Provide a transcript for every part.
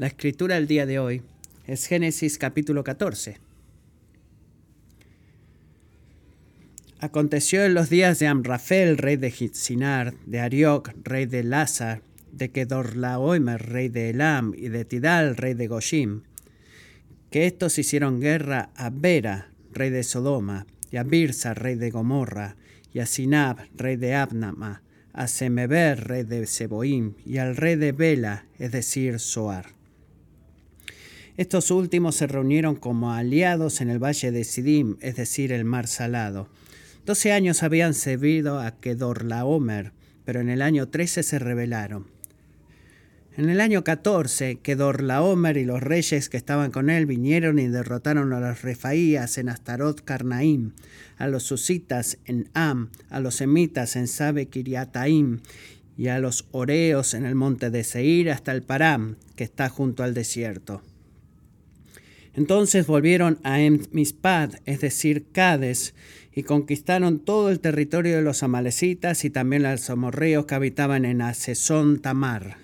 La escritura del día de hoy es Génesis capítulo 14. Aconteció en los días de Amrafel, rey de Sinar, de Arioc, rey de Lázar, de Kedorlaomer, rey de Elam, y de Tidal, rey de Goshim, que estos hicieron guerra a Bera, rey de Sodoma, y a Birsa, rey de Gomorra, y a Sinab, rey de Abnama, a Semeber, rey de Seboim, y al rey de Bela, es decir, Soar. Estos últimos se reunieron como aliados en el valle de Sidim, es decir, el mar salado. Doce años habían servido a Kedorlaomer, pero en el año trece se rebelaron. En el año 14, Kedorlaomer y los reyes que estaban con él vinieron y derrotaron a los refaías en Astarot Carnaim, a los susitas en Am, a los emitas en Sabe Kiriataim y a los oreos en el monte de Seir hasta el Param, que está junto al desierto. Entonces volvieron a Mispad, es decir, Cades, y conquistaron todo el territorio de los amalecitas y también los amorreos que habitaban en Asesón Tamar.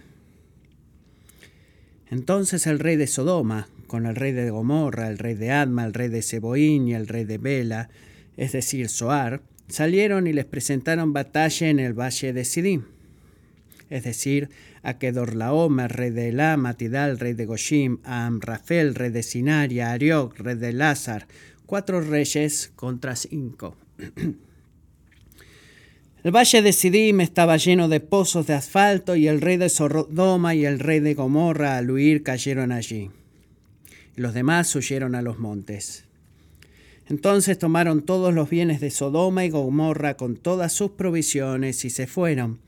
Entonces el rey de Sodoma, con el rey de Gomorra, el rey de Adma, el rey de Seboín y el rey de Bela, es decir, Soar, salieron y les presentaron batalla en el valle de Sidim. Es decir, a Kedorlaomer, rey de Elam, a Tidal, rey de Goshim, a Amrafel, rey de Sinaria, a Ariok, rey de Lázar, cuatro reyes contra cinco. El valle de Sidim estaba lleno de pozos de asfalto y el rey de Sodoma y el rey de Gomorra al huir cayeron allí. Los demás huyeron a los montes. Entonces tomaron todos los bienes de Sodoma y Gomorra con todas sus provisiones y se fueron.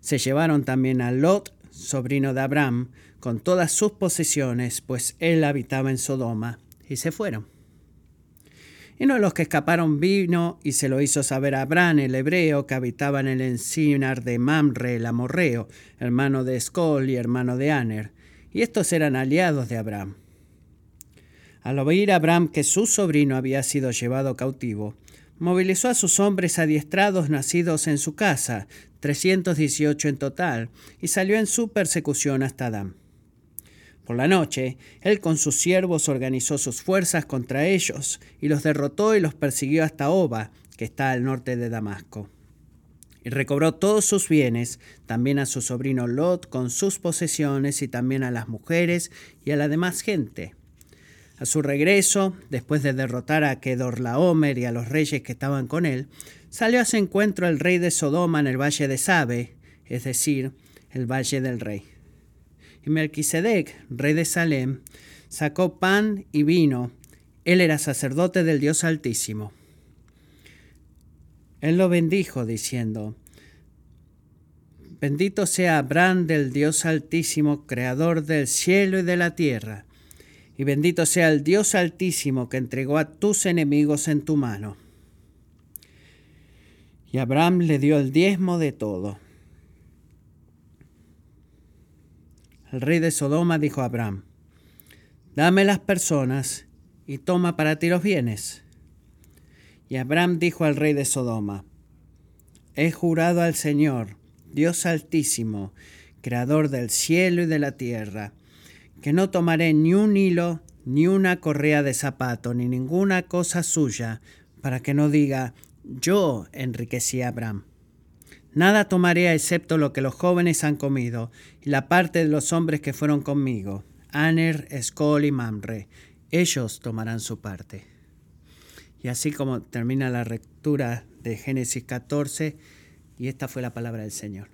Se llevaron también a Lot, sobrino de Abraham, con todas sus posesiones, pues él habitaba en Sodoma, y se fueron. Y uno de los que escaparon vino y se lo hizo saber a Abraham, el hebreo, que habitaba en el encinar de Mamre, el amorreo, hermano de Escol y hermano de Aner. Y estos eran aliados de Abraham. Al oír Abraham que su sobrino había sido llevado cautivo, movilizó a sus hombres adiestrados nacidos en su casa, 318 en total, y salió en su persecución hasta Adán. Por la noche, él con sus siervos organizó sus fuerzas contra ellos y los derrotó y los persiguió hasta Oba, que está al norte de Damasco. Y recobró todos sus bienes, también a su sobrino Lot con sus posesiones y también a las mujeres y a la demás gente. A su regreso, después de derrotar a Kedorlaomer y a los reyes que estaban con él, salió a su encuentro el rey de Sodoma en el valle de Sabe, es decir, el valle del rey. Y Melquisedec, rey de Salem, sacó pan y vino. Él era sacerdote del Dios Altísimo. Él lo bendijo diciendo, Bendito sea Abraham del Dios Altísimo, creador del cielo y de la tierra, y bendito sea el Dios Altísimo que entregó a tus enemigos en tu mano. Y Abraham le dio el diezmo de todo. El rey de Sodoma dijo a Abraham, Dame las personas y toma para ti los bienes. Y Abraham dijo al rey de Sodoma, He jurado al Señor, Dios altísimo, creador del cielo y de la tierra, que no tomaré ni un hilo, ni una correa de zapato, ni ninguna cosa suya, para que no diga, yo enriquecí a Abraham. Nada tomaré excepto lo que los jóvenes han comido, y la parte de los hombres que fueron conmigo, Aner, Escol y Mamre. Ellos tomarán su parte. Y así como termina la lectura de Génesis 14, y esta fue la palabra del Señor.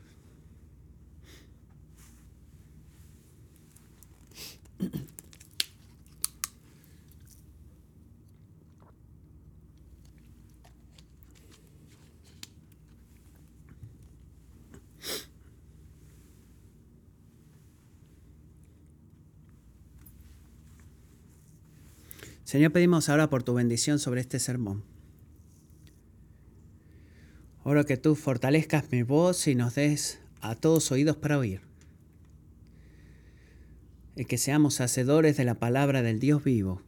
Señor, pedimos ahora por tu bendición sobre este sermón. Oro que tú fortalezcas mi voz y nos des a todos oídos para oír. Y que seamos hacedores de la palabra del Dios vivo.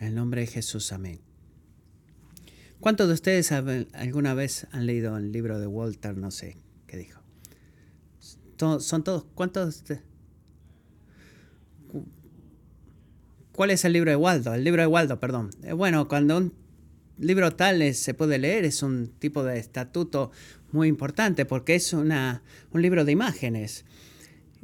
En el nombre de Jesús, amén. ¿Cuántos de ustedes alguna vez han leído el libro de Walter? No sé qué dijo. son todos, ¿cuántos? ¿Cuál es el libro de Waldo? El libro de Waldo, perdón. Eh, bueno, cuando un libro tal se puede leer, es un tipo de estatuto muy importante porque es una, un libro de imágenes.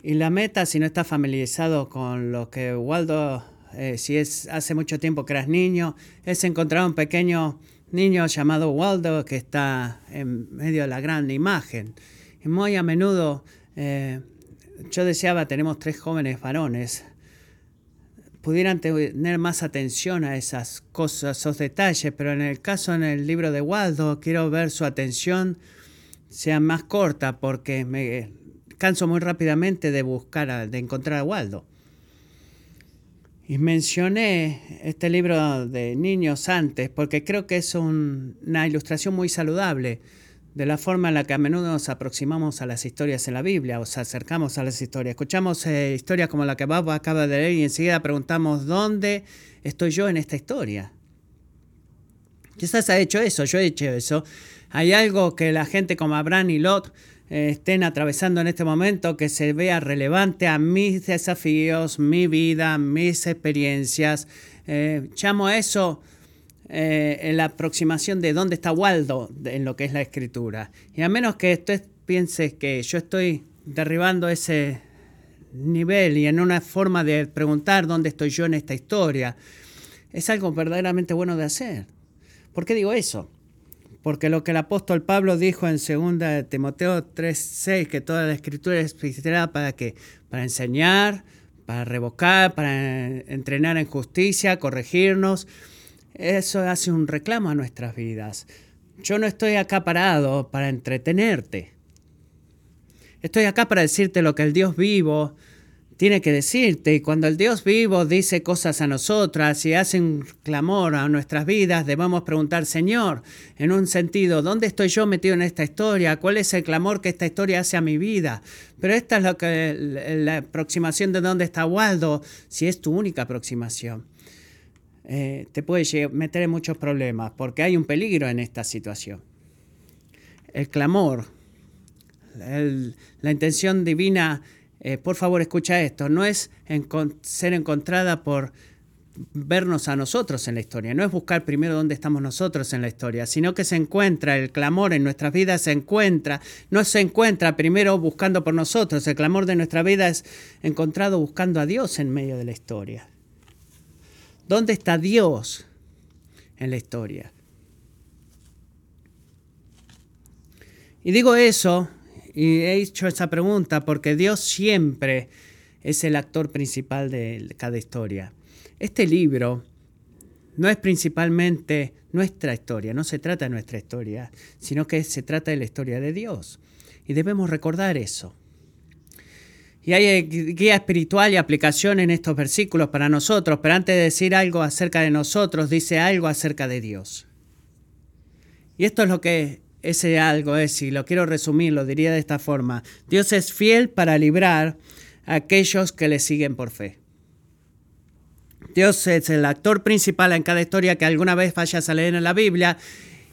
Y la meta, si no estás familiarizado con lo que Waldo, eh, si es hace mucho tiempo que eras niño, es encontrar un pequeño niño llamado Waldo que está en medio de la gran imagen. Y muy a menudo, eh, yo deseaba, tenemos tres jóvenes varones, pudieran tener más atención a esas cosas, esos detalles, pero en el caso en el libro de Waldo, quiero ver su atención sea más corta porque me canso muy rápidamente de buscar, de encontrar a Waldo. Y mencioné este libro de niños antes porque creo que es una ilustración muy saludable de la forma en la que a menudo nos aproximamos a las historias en la Biblia, o sea, acercamos a las historias. Escuchamos eh, historias como la que Bob acaba de leer y enseguida preguntamos, ¿dónde estoy yo en esta historia? Quizás ha hecho eso, yo he hecho eso. Hay algo que la gente como Abraham y Lot estén atravesando en este momento que se vea relevante a mis desafíos, mi vida, mis experiencias. Eh, a eso eh, la aproximación de dónde está Waldo en lo que es la escritura. Y a menos que usted piense que yo estoy derribando ese nivel y en una forma de preguntar dónde estoy yo en esta historia, es algo verdaderamente bueno de hacer. ¿Por qué digo eso? Porque lo que el apóstol Pablo dijo en 2 Timoteo 3:6, que toda la escritura es inspirada para que para enseñar, para revocar, para entrenar en justicia, corregirnos, eso hace un reclamo a nuestras vidas. Yo no estoy acá parado para entretenerte. Estoy acá para decirte lo que el Dios vivo tiene que decirte. Y cuando el Dios vivo dice cosas a nosotras y hace un clamor a nuestras vidas, debemos preguntar, Señor, en un sentido, ¿dónde estoy yo metido en esta historia? ¿Cuál es el clamor que esta historia hace a mi vida? Pero esta es la aproximación de dónde está Waldo, si es tu única aproximación. Eh, te puede meter en muchos problemas porque hay un peligro en esta situación. El clamor, la intención divina eh, por favor escucha esto, no es ser encontrada por vernos a nosotros en la historia, no es buscar primero dónde estamos nosotros en la historia, sino que se encuentra, el clamor en nuestras vidas se encuentra, no se encuentra primero buscando por nosotros, el clamor de nuestra vida es encontrado buscando a Dios en medio de la historia. ¿Dónde está Dios en la historia? Y digo eso y he hecho esa pregunta porque Dios siempre es el actor principal de cada historia. Este libro no es principalmente nuestra historia, no se trata de nuestra historia, sino que se trata de la historia de Dios. Y debemos recordar eso. Y hay guía espiritual y aplicación en estos versículos para nosotros, pero antes de decir algo acerca de nosotros, dice algo acerca de Dios. Y esto es lo que ese algo es, y lo quiero resumir, lo diría de esta forma. Dios es fiel para librar a aquellos que le siguen por fe. Dios es el actor principal en cada historia que alguna vez vayas a leer en la Biblia.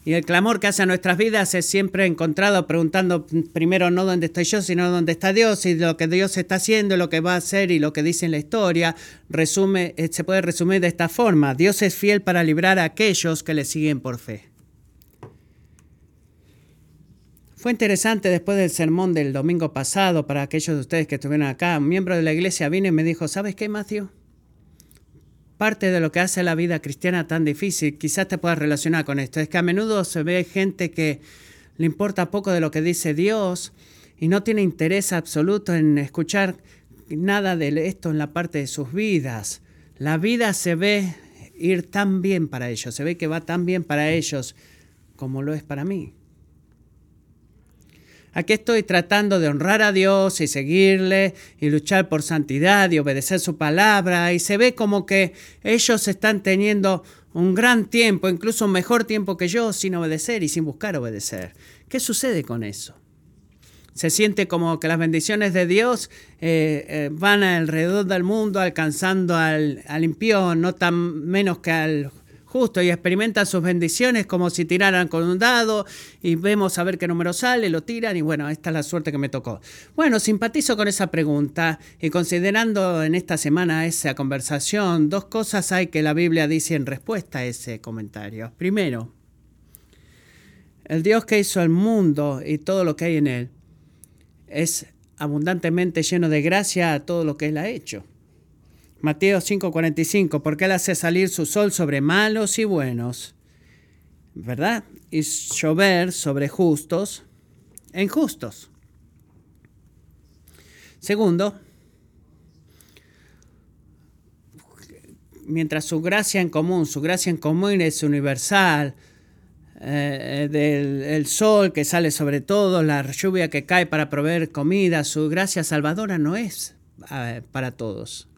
Y el clamor que hace a nuestras vidas es siempre encontrado preguntando primero no dónde estoy yo, sino dónde está Dios y lo que Dios está haciendo, lo que va a hacer y lo que dice en la historia. Resume, eh, se puede resumir de esta forma. Dios es fiel para librar a aquellos que le siguen por fe. Fue interesante después del sermón del domingo pasado, para aquellos de ustedes que estuvieron acá, un miembro de la iglesia vino y me dijo, ¿sabes qué, Matthew? Parte de lo que hace la vida cristiana tan difícil, quizás te puedas relacionar con esto, es que a menudo se ve gente que le importa poco de lo que dice Dios y no tiene interés absoluto en escuchar nada de esto en la parte de sus vidas. La vida se ve ir tan bien para ellos, se ve que va tan bien para ellos como lo es para mí. Aquí estoy tratando de honrar a Dios y seguirle y luchar por santidad y obedecer su palabra y se ve como que ellos están teniendo un gran tiempo, incluso un mejor tiempo que yo sin obedecer y sin buscar obedecer. ¿Qué sucede con eso? Se siente como que las bendiciones de Dios eh, eh, van alrededor del mundo alcanzando al, al impío, no tan menos que al justo y experimentan sus bendiciones como si tiraran con un dado y vemos a ver qué número sale, lo tiran y bueno, esta es la suerte que me tocó. Bueno, simpatizo con esa pregunta y considerando en esta semana esa conversación, dos cosas hay que la Biblia dice en respuesta a ese comentario. Primero, el Dios que hizo el mundo y todo lo que hay en él es abundantemente lleno de gracia a todo lo que él ha hecho. Mateo 5:45, porque Él hace salir su sol sobre malos y buenos, ¿verdad? Y llover sobre justos e injustos. Segundo, mientras su gracia en común, su gracia en común es universal, eh, del el sol que sale sobre todo, la lluvia que cae para proveer comida, su gracia salvadora no es eh, para todos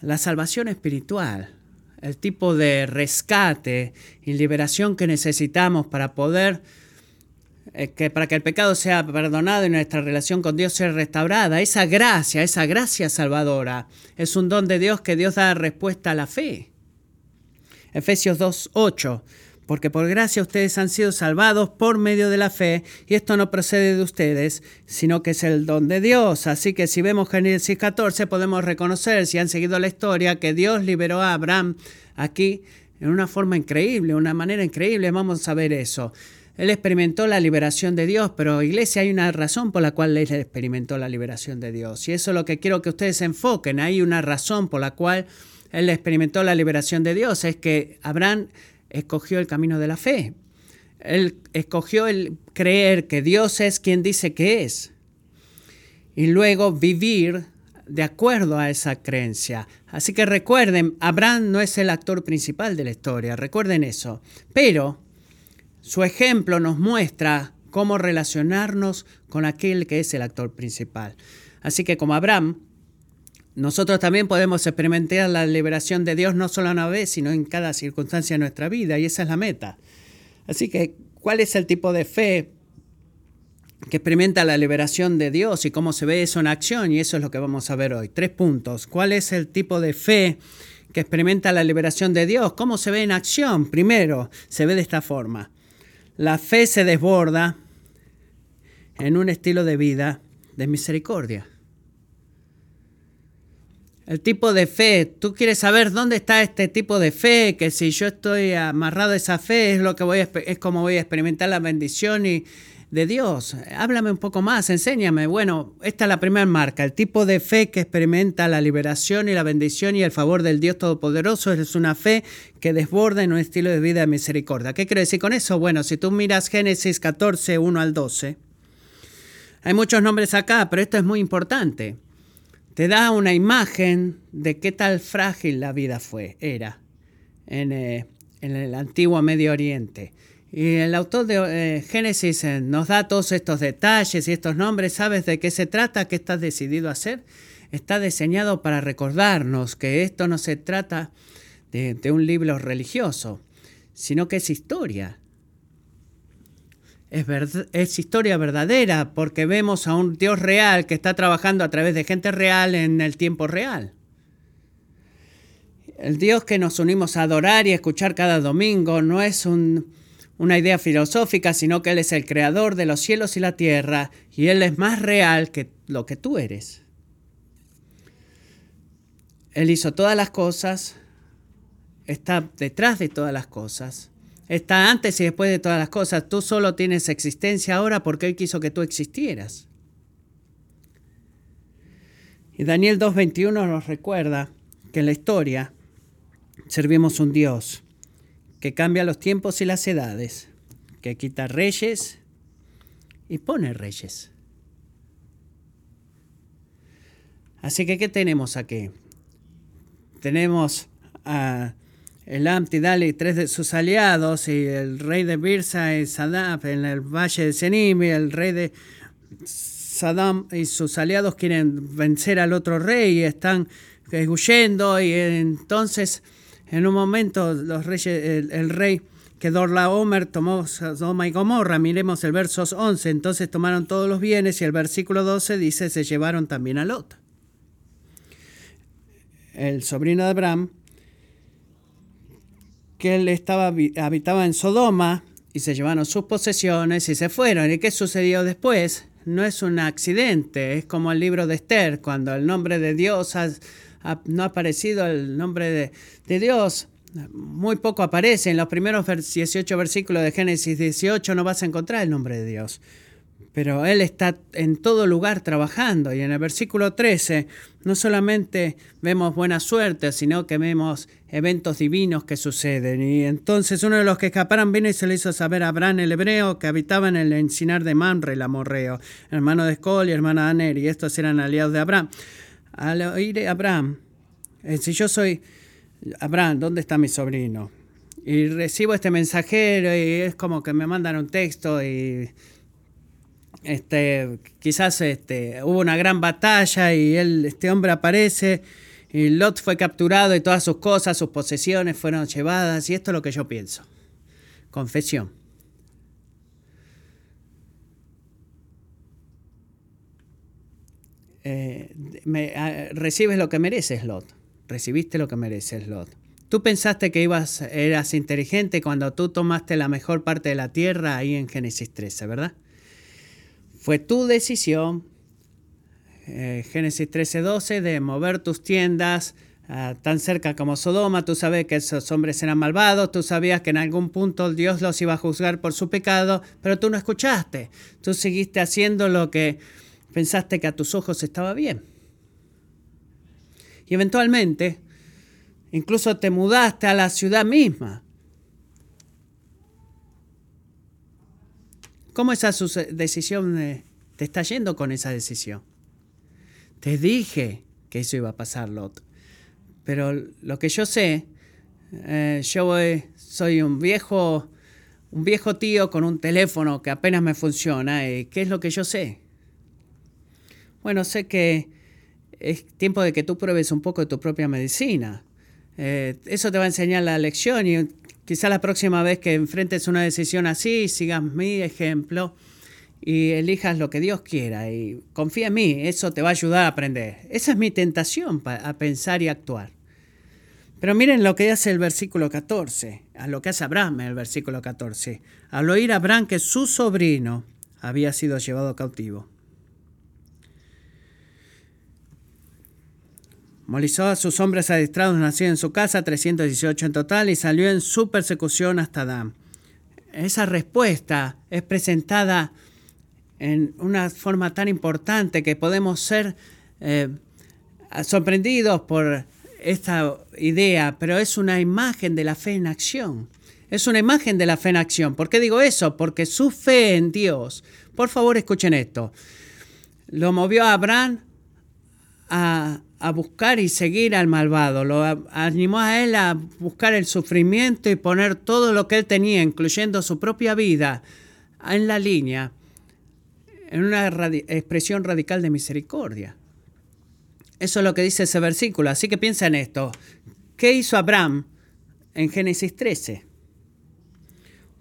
la salvación espiritual, el tipo de rescate y liberación que necesitamos para poder eh, que para que el pecado sea perdonado y nuestra relación con Dios sea restaurada. Esa gracia, esa gracia salvadora es un don de Dios que Dios da respuesta a la fe. Efesios 2:8 porque por gracia ustedes han sido salvados por medio de la fe, y esto no procede de ustedes, sino que es el don de Dios. Así que si vemos Génesis 14, podemos reconocer, si han seguido la historia, que Dios liberó a Abraham aquí en una forma increíble, una manera increíble. Vamos a ver eso. Él experimentó la liberación de Dios, pero iglesia hay una razón por la cual él experimentó la liberación de Dios. Y eso es lo que quiero que ustedes se enfoquen. Hay una razón por la cual él experimentó la liberación de Dios. Es que Abraham escogió el camino de la fe. Él escogió el creer que Dios es quien dice que es. Y luego vivir de acuerdo a esa creencia. Así que recuerden, Abraham no es el actor principal de la historia, recuerden eso. Pero su ejemplo nos muestra cómo relacionarnos con aquel que es el actor principal. Así que como Abraham, nosotros también podemos experimentar la liberación de Dios no solo una vez, sino en cada circunstancia de nuestra vida, y esa es la meta. Así que, ¿cuál es el tipo de fe que experimenta la liberación de Dios y cómo se ve eso en acción? Y eso es lo que vamos a ver hoy. Tres puntos. ¿Cuál es el tipo de fe que experimenta la liberación de Dios? ¿Cómo se ve en acción? Primero, se ve de esta forma. La fe se desborda en un estilo de vida de misericordia. El tipo de fe, tú quieres saber dónde está este tipo de fe, que si yo estoy amarrado a esa fe es lo que voy a, es como voy a experimentar la bendición y de Dios. Háblame un poco más, enséñame. Bueno, esta es la primera marca, el tipo de fe que experimenta la liberación y la bendición y el favor del Dios Todopoderoso es una fe que desborda en un estilo de vida de misericordia. ¿Qué quiero decir con eso? Bueno, si tú miras Génesis 14, 1 al 12, hay muchos nombres acá, pero esto es muy importante te da una imagen de qué tal frágil la vida fue, era, en, eh, el antiguo Medio Oriente. Y el autor de eh, Génesis eh, nos da todos estos detalles y estos nombres. ¿Sabes de qué se trata? ¿Qué estás decidido a hacer? Está diseñado para recordarnos que esto no se trata de un libro religioso, sino que es historia es, historia verdadera porque vemos a un Dios real que está trabajando a través de gente real en el tiempo real. El Dios que nos unimos a adorar y escuchar cada domingo no es una idea filosófica, sino que Él es el creador de los cielos y la tierra y Él es más real que lo que tú eres. Él hizo todas las cosas, está detrás de todas las cosas Está antes y después de todas las cosas. Tú solo tienes existencia ahora porque Él quiso que tú existieras. Y Daniel 2.21 nos recuerda que en la historia servimos un Dios que cambia los tiempos y las edades, que quita reyes y pone reyes. Así que, ¿qué tenemos aquí? Tenemos a el Amtidal y tres de sus aliados, y el rey de Birsa y Saddam en el valle de Senim, y el rey de Saddam y sus aliados quieren vencer al otro rey y están huyendo, y entonces en un momento los reyes, el, rey que Dorla Omer tomó Sodoma y Gomorra, miremos el verso 11, entonces tomaron todos los bienes y el versículo 12 dice se llevaron también a Lot. El sobrino de Abraham él estaba, habitaba en Sodoma y se llevaron sus posesiones y se fueron. ¿Y qué sucedió después? No es un accidente, es como el libro de Esther, cuando el nombre de Dios no ha aparecido, el nombre de, de Dios muy poco aparece. En los primeros 18 versículos de Génesis 18 no vas a encontrar el nombre de Dios pero Él está en todo lugar trabajando. Y en el versículo 13 no solamente vemos buena suerte, sino que vemos eventos divinos que suceden. Y entonces uno de los que escaparon vino y se le hizo saber a Abraham el hebreo, que habitaba en el encinar de Mamre, el amorreo, hermano de Escol y hermana de Aner, y estos eran aliados de Abraham. Al oír Abraham, eh, si yo soy Abraham, ¿dónde está mi sobrino? Y recibo este mensajero y es como que me mandan un texto y este, quizás este, hubo una gran batalla y él, este hombre aparece y Lot fue capturado y todas sus cosas, sus posesiones fueron llevadas y esto es lo que yo pienso. Confesión. Eh, ah, recibes lo que mereces, Lot. Recibiste lo que mereces, Lot. Tú pensaste que ibas, eras inteligente cuando tú tomaste la mejor parte de la tierra ahí en Génesis 13, ¿verdad? Fue tu decisión, eh, Génesis 13:12, de mover tus tiendas ah, tan cerca como Sodoma. Tú sabes que esos hombres eran malvados, tú sabías que en algún punto Dios los iba a juzgar por su pecado, pero tú no escuchaste. Tú seguiste haciendo lo que pensaste que a tus ojos estaba bien. Y eventualmente, incluso te mudaste a la ciudad misma ¿Cómo esa decisión eh, te está yendo con esa decisión? Te dije que eso iba a pasar, Lot. Pero lo que yo sé, eh, yo soy un viejo, un viejo tío con un teléfono que apenas me funciona. ¿Y qué es lo que yo sé? Bueno, sé que es tiempo de que tú pruebes un poco de tu propia medicina. Eh, eso te va a enseñar la lección y Quizá la próxima vez que enfrentes una decisión así, sigas mi ejemplo y elijas lo que Dios quiera y confía en mí, eso te va a ayudar a aprender. Esa es mi tentación a pensar y actuar. Pero miren lo que hace el versículo 14, a lo que hace Abraham en el versículo 14. Al oír Abraham que su sobrino había sido llevado cautivo. Molizó a sus hombres adiestrados nacidos en su casa, 318 en total, y salió en su persecución hasta Dan. Esa respuesta es presentada en una forma tan importante que podemos ser eh, sorprendidos por esta idea, pero es una imagen de la fe en acción. Es una imagen de la fe en acción. ¿Por qué digo eso? Porque su fe en Dios, por favor escuchen esto, lo movió a Abraham a a buscar y seguir al malvado, lo animó a él a buscar el sufrimiento y poner todo lo que él tenía, incluyendo su propia vida, en la línea, en una expresión radical de misericordia. Eso es lo que dice ese versículo, así que piensa en esto. ¿Qué hizo Abraham en Génesis 13?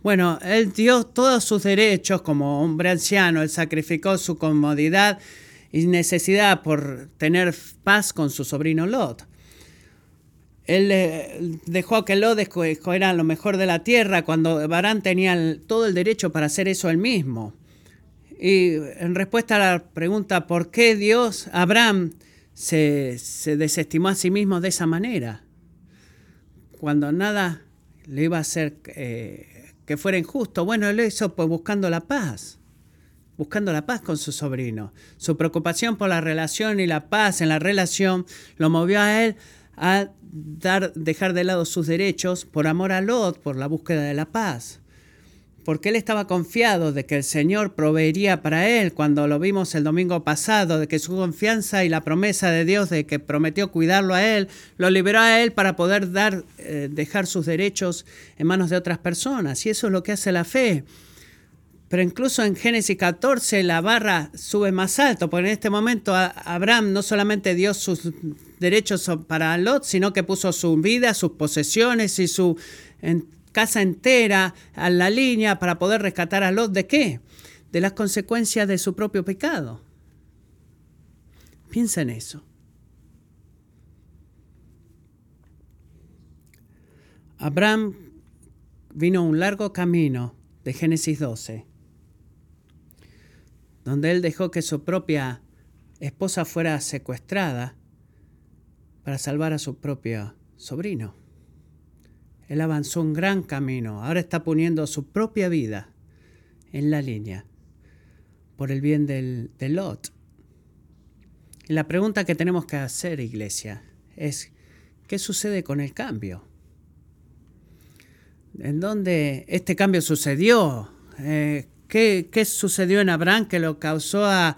Bueno, él dio todos sus derechos como hombre anciano, él sacrificó su comodidad y necesidad por tener paz con su sobrino Lot. Él eh, dejó que Lot escogiera lo mejor de la tierra cuando Barán tenía todo el derecho para hacer eso él mismo. Y en respuesta a la pregunta por qué Dios, Abraham, se, desestimó a sí mismo de esa manera, cuando nada le iba a hacer eh, que fuera injusto. Bueno, él lo hizo pues buscando la paz buscando la paz con su sobrino. Su preocupación por la relación y la paz en la relación lo movió a él a dejar de lado sus derechos por amor a Lot, por la búsqueda de la paz. Porque él estaba confiado de que el Señor proveería para él cuando lo vimos el domingo pasado, de que su confianza y la promesa de Dios de que prometió cuidarlo a él, lo liberó a él para poder dar, eh, dejar sus derechos en manos de otras personas. Y eso es lo que hace la fe. Pero incluso en Génesis 14 la barra sube más alto, porque en este momento Abraham no solamente dio sus derechos para Lot, sino que puso su vida, sus posesiones y su casa entera a la línea para poder rescatar a Lot de qué? De las consecuencias de su propio pecado. Piensa en eso. Abraham vino un largo camino de Génesis 12, donde él dejó que su propia esposa fuera secuestrada para salvar a su propio sobrino. Él avanzó un gran camino, ahora está poniendo su propia vida en la línea por el bien del, de Lot. Y la pregunta que tenemos que hacer, iglesia, es, ¿qué sucede con el cambio? ¿En dónde este cambio sucedió? Eh, ¿qué, ¿qué, sucedió en Abraham que lo causó a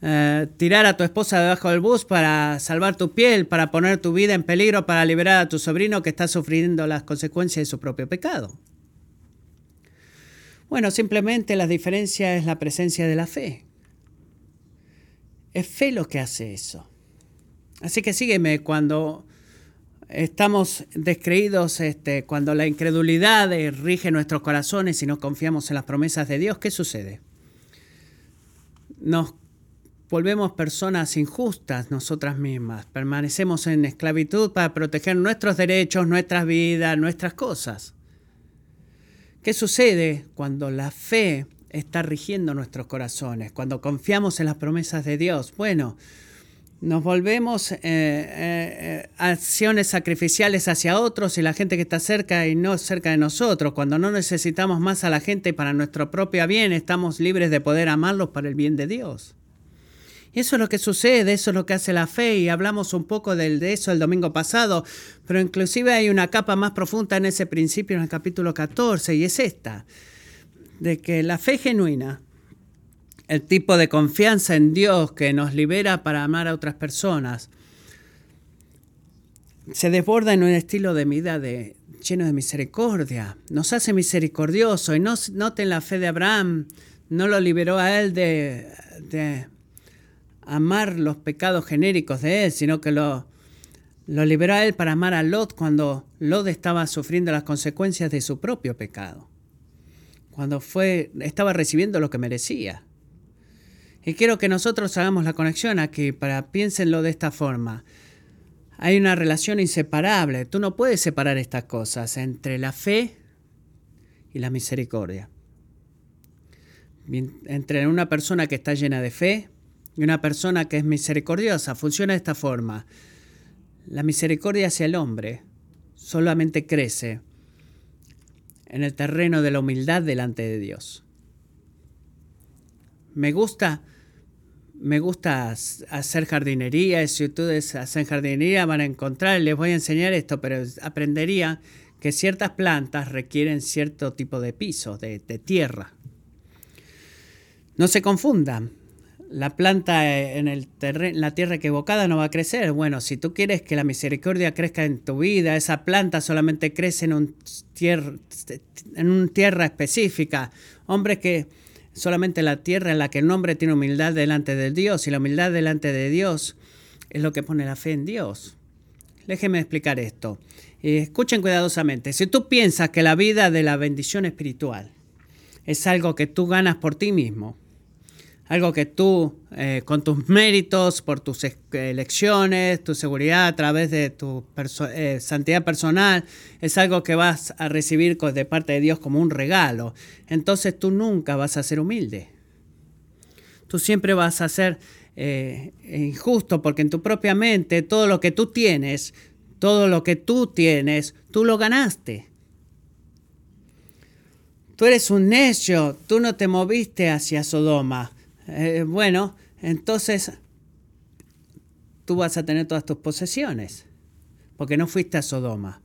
eh, tirar a tu esposa debajo del bus para salvar tu piel, para poner tu vida en peligro, para liberar a tu sobrino que está sufriendo las consecuencias de su propio pecado? Bueno, simplemente la diferencia es la presencia de la fe. Es fe lo que hace eso. Así que sígueme cuando estamos descreídos, este, cuando la incredulidad rige nuestros corazones y no confiamos en las promesas de Dios, ¿qué sucede? Nos volvemos personas injustas nosotras mismas, permanecemos en esclavitud para proteger nuestros derechos, nuestras vidas, nuestras cosas. ¿Qué sucede cuando la fe está rigiendo nuestros corazones? Cuando confiamos en las promesas de Dios. Bueno, nos volvemos eh, eh, acciones sacrificiales hacia otros y la gente que está cerca y no cerca de nosotros. Cuando no necesitamos más a la gente para nuestro propio bien, estamos libres de poder amarlos para el bien de Dios. Eso es lo que sucede, eso es lo que hace la fe y hablamos un poco de, eso el domingo pasado, pero inclusive hay una capa más profunda en ese principio en el capítulo 14 y es esta, de que la fe genuina el tipo de confianza en Dios que nos libera para amar a otras personas, se desborda en un estilo de vida de, lleno de misericordia. Nos hace misericordioso y no, noten la fe de Abraham, no lo liberó a él de, amar los pecados genéricos de él, sino que lo, lo liberó a él para amar a Lot cuando Lot estaba sufriendo las consecuencias de su propio pecado. Cuando fue, estaba recibiendo lo que merecía. Y quiero que nosotros hagamos la conexión aquí para piénsenlo de esta forma. Hay una relación inseparable. Tú no puedes separar estas cosas entre la fe y la misericordia. Entre una persona que está llena de fe y una persona que es misericordiosa. Funciona de esta forma. La misericordia hacia el hombre solamente crece en el terreno de la humildad delante de Dios. Me gusta me gusta hacer jardinería, si ustedes hacen jardinería van a encontrar, les voy a enseñar esto, pero aprendería que ciertas plantas requieren cierto tipo de piso, de, tierra. No se confundan, la planta en el la tierra equivocada no va a crecer. Bueno, si tú quieres que la misericordia crezca en tu vida, esa planta solamente crece en un en una tierra específica. Hombre que solamente la tierra en la que el hombre tiene humildad delante de Dios y la humildad delante de Dios es lo que pone la fe en Dios. Déjenme explicar esto. escuchen cuidadosamente. Si tú piensas que la vida de la bendición espiritual es algo que tú ganas por ti mismo, algo que tú, eh, con tus méritos, por tus elecciones, tu seguridad a través de tu eh, santidad personal, es algo que vas a recibir de parte de Dios como un regalo. Entonces tú nunca vas a ser humilde. Tú siempre vas a ser eh, injusto porque en tu propia mente todo lo que tú tienes, todo lo que tú tienes, tú lo ganaste. Tú eres un necio, tú no te moviste hacia Sodoma eh, bueno, entonces tú vas a tener todas tus posesiones, porque no fuiste a Sodoma.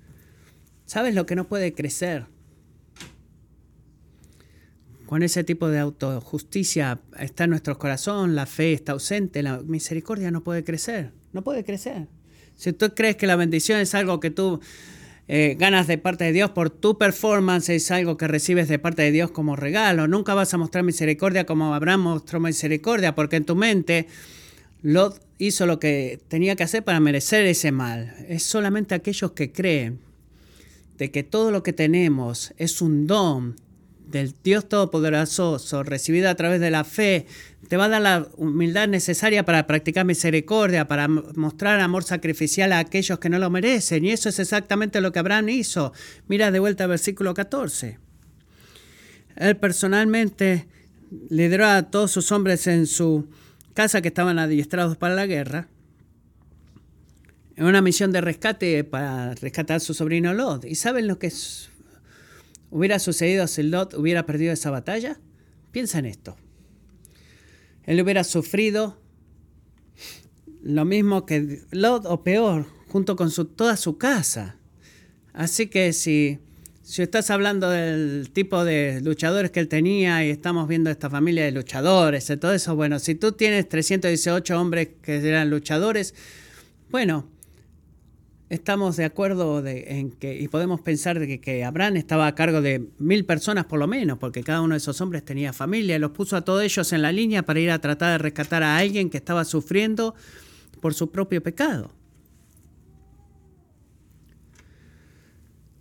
¿Sabes lo que no puede crecer? Con ese tipo de autojusticia está en nuestro corazón, la fe está ausente, la misericordia no puede crecer, no puede crecer. Si tú crees que la bendición es algo que tú eh, ganas de parte de Dios por tu performance, es algo que recibes de parte de Dios como regalo. Nunca vas a mostrar misericordia como Abraham mostró misericordia, porque en tu mente Lot hizo lo que tenía que hacer para merecer ese mal. Es solamente aquellos que creen de que todo lo que tenemos es un don del Dios Todopoderoso, recibida a través de la fe, te va a dar la humildad necesaria para practicar misericordia, para mostrar amor sacrificial a aquellos que no lo merecen. Y eso es exactamente lo que Abraham hizo. Mira de vuelta al versículo 14. Él personalmente lideró a todos sus hombres en su casa que estaban adiestrados para la guerra, en una misión de rescate para rescatar a su sobrino Lot. ¿Y saben lo que hubiera sucedido si Lot hubiera perdido esa batalla? Piensa en esto. Él hubiera sufrido lo mismo que Lot o peor, junto con su, toda su casa. Así que si, si estás hablando del tipo de luchadores que él tenía y estamos viendo esta familia de luchadores y todo eso, bueno, si tú tienes 318 hombres que eran luchadores, bueno, estamos de acuerdo en que, y podemos pensar de que, Abraham estaba a cargo de mil personas por lo menos, porque cada uno de esos hombres tenía familia, y los puso a todos ellos en la línea para ir a tratar de rescatar a alguien que estaba sufriendo por su propio pecado.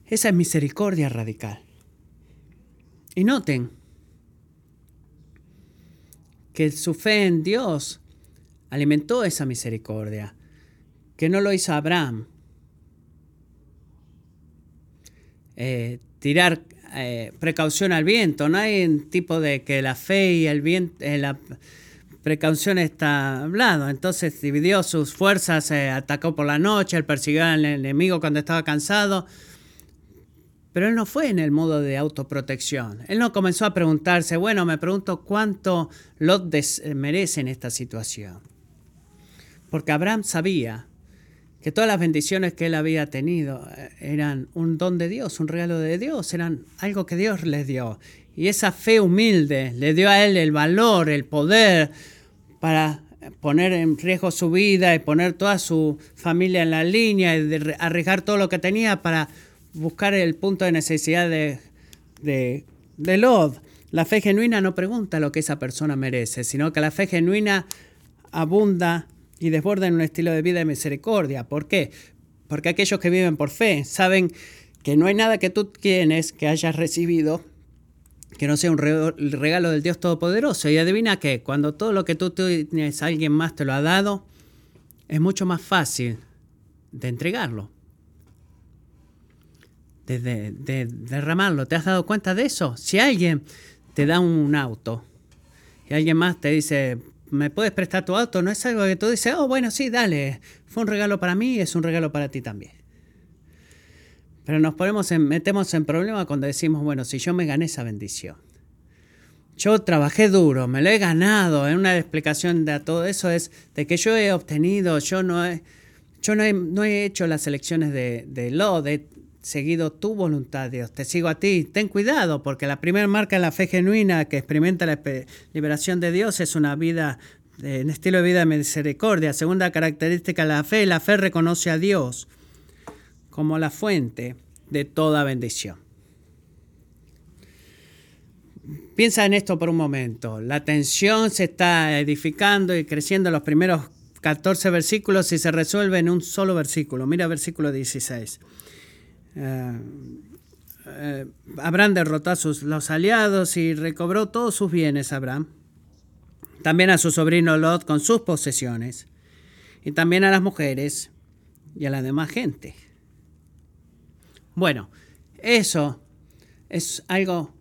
Esa es misericordia radical. Y noten que su fe en Dios alimentó esa misericordia, que no lo hizo Abraham, Eh, tirar eh, precaución al viento. No hay un tipo de que la fe y el viento, eh, la precaución está hablado. Entonces dividió sus fuerzas, atacó por la noche, él persiguió al enemigo cuando estaba cansado. Pero él no fue en el modo de autoprotección. Él no comenzó a preguntarse, bueno, me pregunto cuánto Lot merece en esta situación. Porque Abraham sabía que todas las bendiciones que él había tenido eh, eran un don de Dios, un regalo de Dios, eran algo que Dios les dio. Y esa fe humilde le dio a él el valor, el poder para poner en riesgo su vida y poner toda su familia en la línea y arriesgar todo lo que tenía para buscar el punto de necesidad de, de, de. La fe genuina no pregunta lo que esa persona merece, sino que la fe genuina abunda y desbordan un estilo de vida de misericordia. ¿Por qué? Porque aquellos que viven por fe saben que no hay nada que tú tienes que hayas recibido que no sea un regalo del Dios Todopoderoso. Y adivina que cuando todo lo que tú tienes alguien más te lo ha dado, es mucho más fácil de entregarlo, de, derramarlo. ¿Te has dado cuenta de eso? Si alguien te da un auto y alguien más te dice, ¿me puedes prestar tu auto? No es algo que tú dices, oh, bueno, sí, dale, fue un regalo para mí y es un regalo para ti también. Pero nos ponemos en, metemos en problema cuando decimos, bueno, si yo me gané esa bendición. Yo trabajé duro, me lo he ganado. En una explicación de todo eso es de que yo he obtenido, yo no he, yo no he, no he hecho las elecciones de, de lo, de seguido tu voluntad, Dios. Te sigo a ti. Ten cuidado, porque la primera marca de la fe genuina que experimenta la liberación de Dios es una vida, un estilo de vida de misericordia. Segunda característica de la fe, la fe reconoce a Dios como la fuente de toda bendición. Piensa en esto por un momento. La tensión se está edificando y creciendo en los primeros 14 versículos y se resuelve en un solo versículo. Mira versículo 16. Eh, eh, Abraham derrotó a sus, los aliados y recobró todos sus bienes, Abraham. También a su sobrino Lot con sus posesiones. Y también a las mujeres y a la demás gente. Bueno, eso es algo,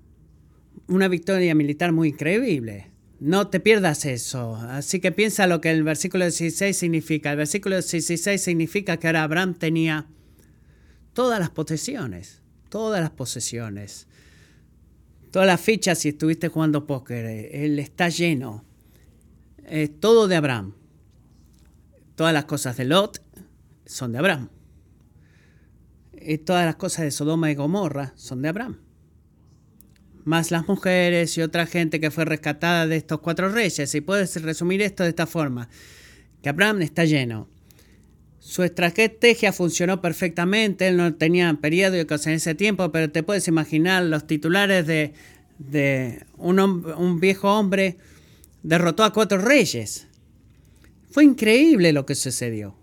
una victoria militar muy increíble. No te pierdas eso. Así que piensa lo que el versículo 16 significa. El versículo 16 significa que ahora Abraham tenía todas las posesiones, todas las posesiones. Todas las fichas, si estuviste jugando póker, él está lleno. todo de Abraham. Todas las cosas de Lot son de Abraham. Y todas las cosas de Sodoma y Gomorra son de Abraham. Más las mujeres y otra gente que fue rescatada de estos cuatro reyes. Y puedes resumir esto de esta forma. Que Abraham está lleno su estrategia funcionó perfectamente, él no tenía periódicos en ese tiempo, pero te puedes imaginar los titulares de, un, un viejo hombre derrotó a cuatro reyes. Fue increíble lo que sucedió.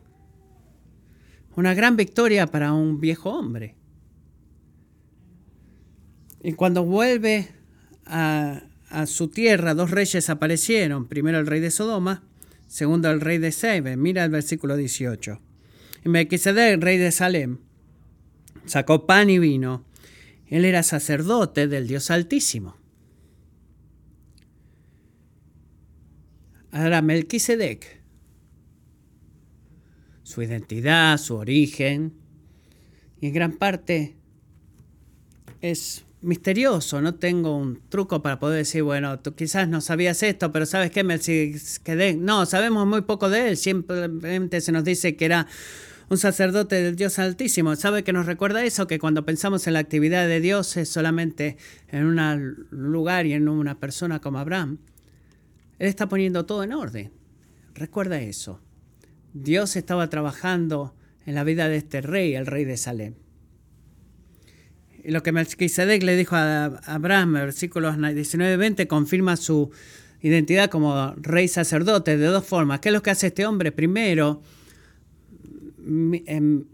Una gran victoria para un viejo hombre. Y cuando vuelve a, a su tierra dos reyes aparecieron. Primero el rey de Sodoma, segundo el rey de Sebe. Mira el versículo 18. Melquisedec, rey de Salem, sacó pan y vino. Él era sacerdote del Dios Altísimo. Ahora Melquisedec, su identidad, su origen, y en gran parte es misterioso, no tengo un truco para poder decir, bueno, tú quizás no sabías esto, pero ¿sabes qué? Melquisedec, no, sabemos muy poco de él, simplemente se nos dice que era un sacerdote del Dios Altísimo. ¿Sabe que nos recuerda eso? Que cuando pensamos en la actividad de Dios es solamente en un lugar y en una persona como Abraham. Él está poniendo todo en orden. Recuerda eso. Dios estaba trabajando en la vida de este rey, el rey de Salem. Y lo que Melquisedec le dijo a Abraham, versículos 19 y 20, confirma su identidad como rey sacerdote de dos formas. ¿Qué es lo que hace este hombre? Primero, Em,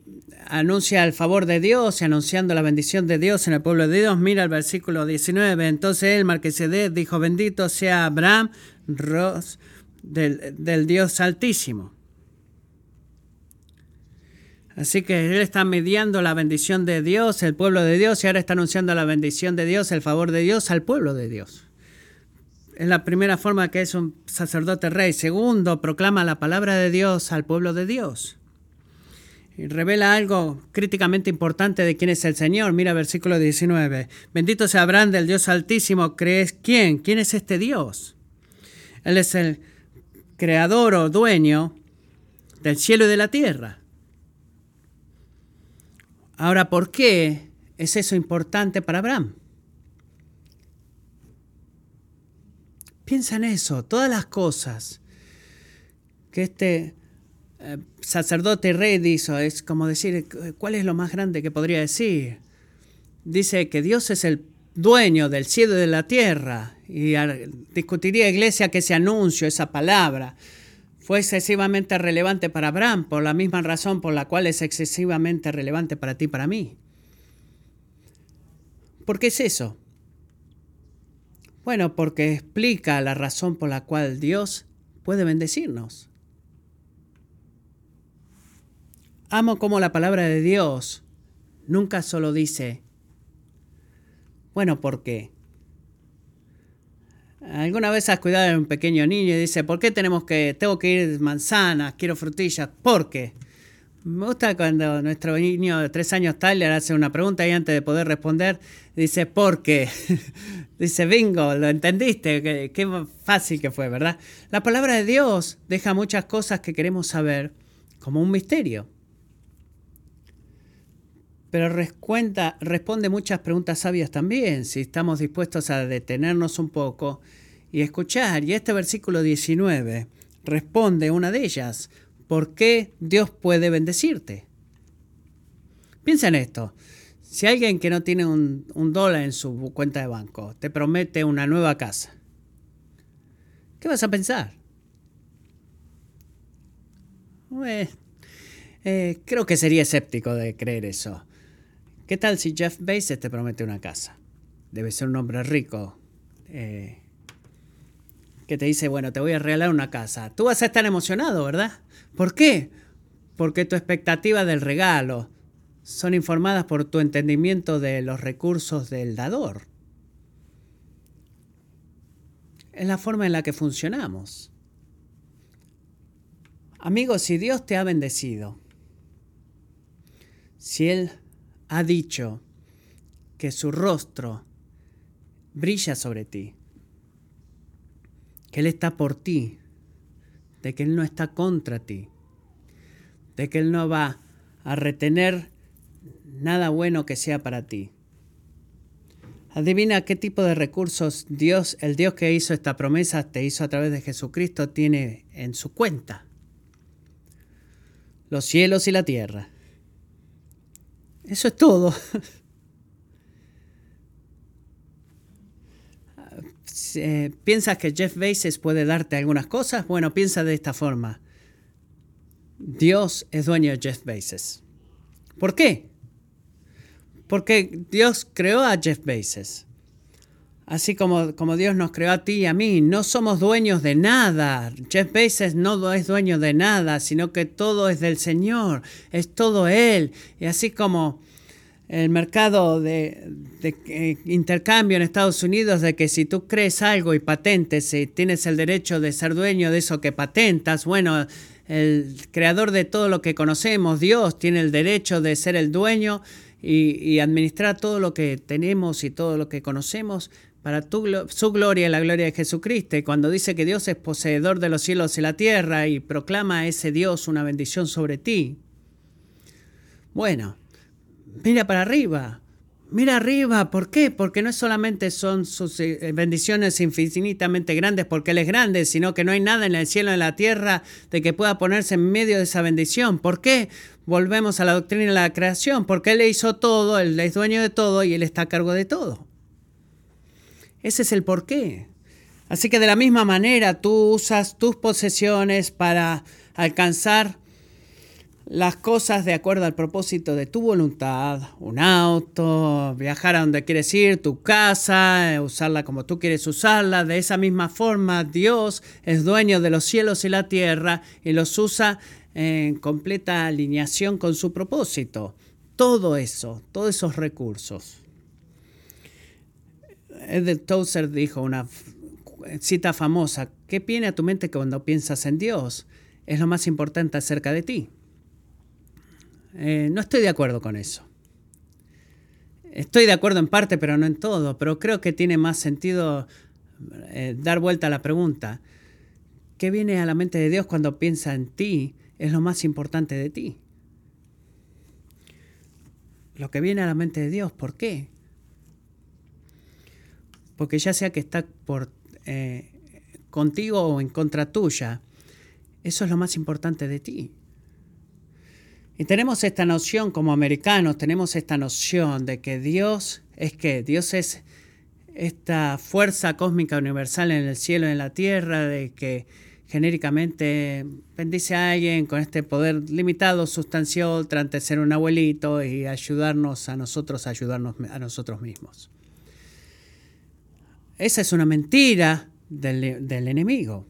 anuncia el favor de Dios anunciando la bendición de Dios en el pueblo de Dios. Mira el versículo 19. Entonces él, Marquesedec, dijo, bendito sea Abraham, Ros, del, del Dios Altísimo. Así que él está mediando la bendición de Dios, el pueblo de Dios, y ahora está anunciando la bendición de Dios, el favor de Dios al pueblo de Dios. Es la primera forma que es un sacerdote rey. Segundo, proclama la palabra de Dios al pueblo de Dios revela algo críticamente importante de quién es el Señor. Mira versículo 19. Bendito sea Abraham del Dios Altísimo. ¿Crees quién? ¿Quién es este Dios? Él es el creador o dueño del cielo y de la tierra. Ahora, ¿por qué es eso importante para Abraham? Piensa en eso, todas las cosas que este eh, sacerdote rey dice, es como decir, ¿cuál es lo más grande que podría decir? Dice que Dios es el dueño del cielo y de la tierra. Y discutiría iglesia que ese anuncio, esa palabra, fue excesivamente relevante para Abraham, por la misma razón por la cual es excesivamente relevante para ti y para mí. ¿Por qué es eso? Bueno, porque explica la razón por la cual Dios puede bendecirnos. Amo como la palabra de Dios nunca solo dice, bueno, ¿por qué? ¿Alguna vez has cuidado de un pequeño niño y dice, ¿por qué tenemos que, tengo que ir manzanas, quiero frutillas? ¿Por qué? Me gusta cuando nuestro niño de tres años Tyler hace una pregunta y antes de poder responder dice, ¿por qué? dice, bingo, lo entendiste, qué, qué fácil que fue, ¿verdad? La palabra de Dios deja muchas cosas que queremos saber como un misterio pero responde muchas preguntas sabias también, si estamos dispuestos a detenernos un poco y escuchar. Y este versículo 19 responde una de ellas. ¿Por qué Dios puede bendecirte? Piensa en esto. Si alguien que no tiene un, dólar en su cuenta de banco te promete una nueva casa, ¿qué vas a pensar? Eh, creo que sería escéptico de creer eso. ¿Qué tal si Jeff Bezos te promete una casa? Debe ser un hombre rico. Eh, que te dice, bueno, te voy a regalar una casa. Tú vas a estar emocionado, ¿verdad? ¿Por qué? Porque tu expectativa del regalo son informadas por tu entendimiento de los recursos del dador. Es la forma en la que funcionamos. Amigos, si Dios te ha bendecido, si Él ha dicho que su rostro brilla sobre ti, que Él está por ti, de que Él no está contra ti, de que Él no va a retener nada bueno que sea para ti. Adivina qué tipo de recursos Dios, el Dios que hizo esta promesa, te hizo a través de Jesucristo, tiene en su cuenta. Los cielos y la tierra. Eso es todo. ¿Piensas que Jeff Bezos puede darte algunas cosas? Bueno, piensa de esta forma. Dios es dueño de Jeff Bezos. ¿Por qué? Porque Dios creó a Jeff Bezos. Así como, como Dios nos creó a ti y a mí, no somos dueños de nada. Jeff Bezos no es dueño de nada, sino que todo es del Señor, es todo Él. Y así como el mercado de, de, intercambio en Estados Unidos de que si tú crees algo y patentes y tienes el derecho de ser dueño de eso que patentas, bueno, el creador de todo lo que conocemos, Dios, tiene el derecho de ser el dueño y administrar todo lo que tenemos y todo lo que conocemos para tu, su gloria y la gloria de Jesucristo. Y cuando dice que Dios es poseedor de los cielos y la tierra y proclama a ese Dios una bendición sobre ti, bueno, mira para arriba. Mira arriba, ¿por qué? Porque no solamente son sus eh, bendiciones infinitamente grandes porque Él es grande, sino que no hay nada en el cielo y en la tierra de que pueda ponerse en medio de esa bendición. ¿Por qué? Volvemos a la doctrina de la creación, porque Él hizo todo, Él es dueño de todo y Él está a cargo de todo. Ese es el porqué. Así que de la misma manera tú usas tus posesiones para alcanzar las cosas de acuerdo al propósito de tu voluntad, un auto, viajar a donde quieres ir, tu casa, usarla como tú quieres usarla. De esa misma forma, Dios es dueño de los cielos y la tierra y los usa en completa alineación con su propósito. Todo eso, todos esos recursos. Edith Tozer dijo una cita famosa, ¿qué viene a tu mente cuando piensas en Dios? Es lo más importante acerca de ti. Eh, no estoy de acuerdo con eso. Estoy de acuerdo en parte, pero no en todo. Pero creo que tiene más sentido eh, dar vuelta a la pregunta. ¿Qué viene a la mente de Dios cuando piensa en ti? Es lo más importante de ti. Lo que viene a la mente de Dios, ¿por qué? Porque ya sea que está por, eh, contigo o en contra tuya, eso es lo más importante de ti. Y tenemos esta noción como americanos, tenemos esta noción de que Dios es que Dios es esta fuerza cósmica universal en el cielo y en la tierra, de que genéricamente bendice a alguien con este poder limitado, sustancial, tras de ser un abuelito y ayudarnos a nosotros a ayudarnos a nosotros mismos. Esa es una mentira del, del enemigo.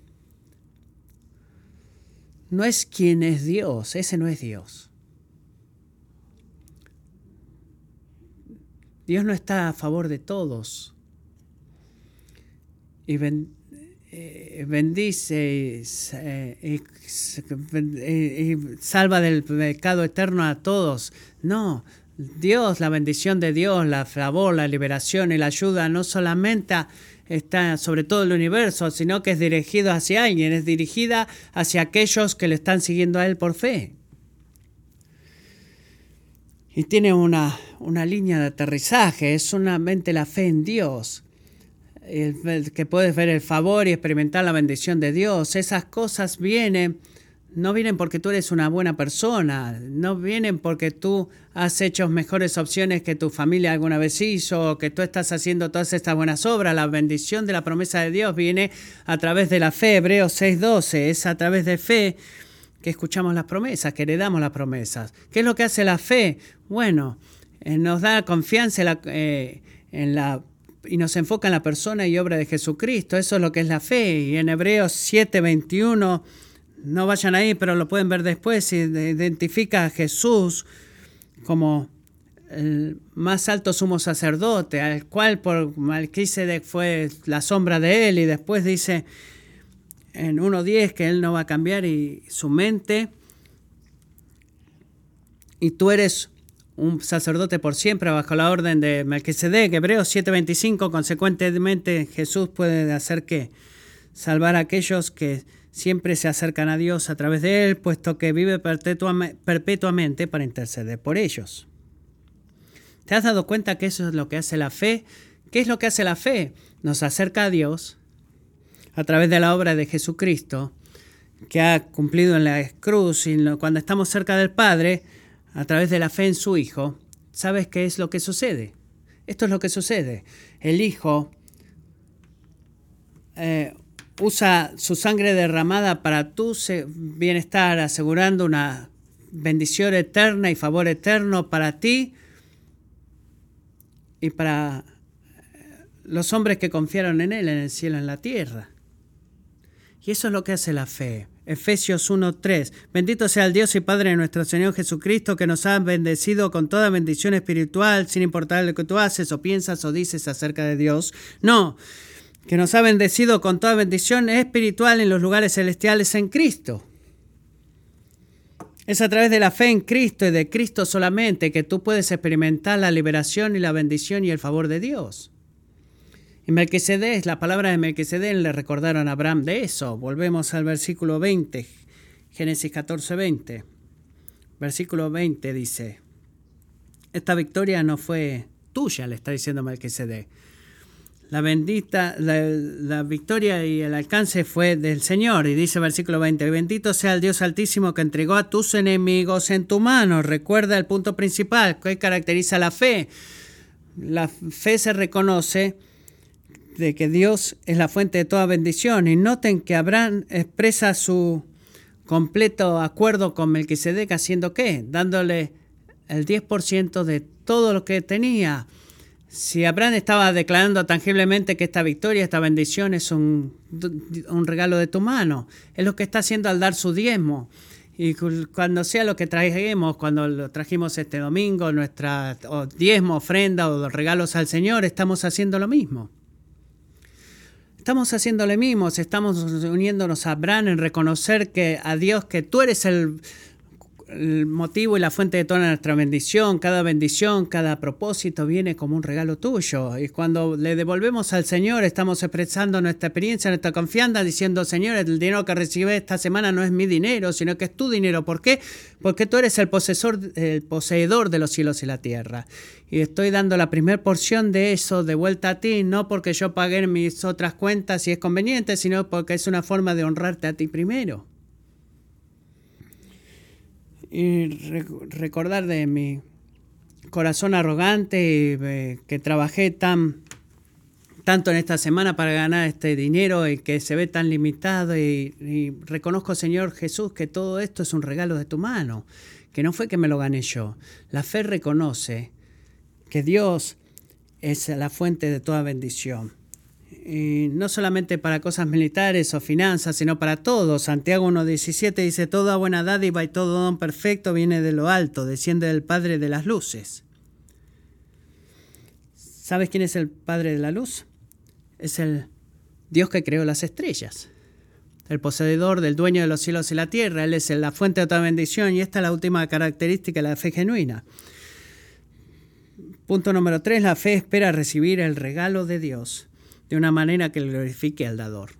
No es quien es Dios, ese no es Dios. Dios no está a favor de todos. Y eh, bendice y, salva del pecado eterno a todos. No, Dios, la bendición de Dios, la favor, la liberación y la ayuda no solamente está sobre todo el universo, sino que es dirigido hacia alguien, es dirigida hacia aquellos que le están siguiendo a Él por fe. Y tiene una, una línea de aterrizaje, es solamente la fe en Dios, el, que puedes ver el favor y experimentar la bendición de Dios. Esas cosas vienen, no vienen porque tú eres una buena persona, no vienen porque tú has hecho mejores opciones que tu familia alguna vez hizo, o que tú estás haciendo todas estas buenas obras. La bendición de la promesa de Dios viene a través de la fe, Hebreos 6:12, es a través de fe que escuchamos las promesas, que heredamos las promesas. ¿Qué es lo que hace la fe? Bueno, eh, nos da confianza en la, eh, en la, y nos enfoca en la persona y obra de Jesucristo. Eso es lo que es la fe. Y en Hebreos 7:21, no vayan ahí, pero lo pueden ver después, identifica a Jesús como el más alto sumo sacerdote, al cual por Malquisedec fue la sombra de él, y después dice en 1.10 que él no va a cambiar y su mente, y tú eres un sacerdote por siempre bajo la orden de Melquisedec, Hebreos 7:25, consecuentemente Jesús puede hacer que salvar a aquellos que siempre se acercan a Dios a través de él, puesto que vive perpetuamente para interceder por ellos. ¿Te has dado cuenta que eso es lo que hace la fe? ¿Qué es lo que hace la fe? Nos acerca a Dios a través de la obra de Jesucristo, que ha cumplido en la cruz cuando estamos cerca del Padre, a través de la fe en su Hijo, ¿sabes qué es lo que sucede? Esto es lo que sucede. El Hijo eh, usa su sangre derramada para tu bienestar, asegurando una bendición eterna y favor eterno para ti y para los hombres que confiaron en Él en el cielo y en la tierra. Y eso es lo que hace la fe. Efesios 1:3. Bendito sea el Dios y Padre de nuestro Señor Jesucristo, que nos ha bendecido con toda bendición espiritual, sin importar lo que tú haces o piensas o dices acerca de Dios. No, que nos ha bendecido con toda bendición espiritual en los lugares celestiales en Cristo. Es a través de la fe en Cristo y de Cristo solamente que tú puedes experimentar la liberación y la bendición y el favor de Dios. Y Melquisedec, la palabra de Melquisedec le recordaron a Abraham de eso. Volvemos al versículo 20, Génesis 14, 20. Versículo 20 dice, esta victoria no fue tuya, le está diciendo Melquisedec. La bendita, la, victoria y el alcance fue del Señor. Y dice versículo 20, bendito sea el Dios altísimo que entregó a tus enemigos en tu mano. Recuerda el punto principal, que caracteriza la fe. La fe se reconoce de que Dios es la fuente de toda bendición. Y noten que Abraham expresa su completo acuerdo con Melquisedec haciendo qué? Dándole el 10% de todo lo que tenía. Si Abraham estaba declarando tangiblemente que esta victoria, esta bendición es un, regalo de tu mano, es lo que está haciendo al dar su diezmo. Y cuando sea lo que trajimos, cuando lo trajimos este domingo, nuestra diezmo, ofrenda o regalos al Señor, estamos haciendo lo mismo. Estamos haciéndole mimos, estamos uniéndonos a Abraham en reconocer que a Dios que tú eres el el motivo y la fuente de toda nuestra bendición, cada bendición, cada propósito viene como un regalo tuyo. Y cuando le devolvemos al Señor, estamos expresando nuestra experiencia, nuestra confianza, diciendo, Señor, el dinero que recibe esta semana no es mi dinero, sino que es tu dinero. ¿Por qué? Porque tú eres el, posesor, el poseedor de los cielos y la tierra. Y estoy dando la primera porción de eso de vuelta a ti, no porque yo pague mis otras cuentas si es conveniente, sino porque es una forma de honrarte a ti primero y recordar de mi corazón arrogante eh, que trabajé tan tanto en esta semana para ganar este dinero y que se ve tan limitado y, y, reconozco Señor Jesús que todo esto es un regalo de tu mano, que no fue que me lo gané yo. La fe reconoce que Dios es la fuente de toda bendición y no solamente para cosas militares o finanzas, sino para todo. Santiago 1.17 dice, toda buena dádiva y todo don perfecto viene de lo alto, desciende del Padre de las luces. ¿Sabes quién es el Padre de la luz? Es el Dios que creó las estrellas, el poseedor del dueño de los cielos y la tierra. Él es la fuente de toda bendición y esta es la última característica de la fe genuina. Punto número 3. La fe espera recibir el regalo de Dios de una manera que glorifique al dador.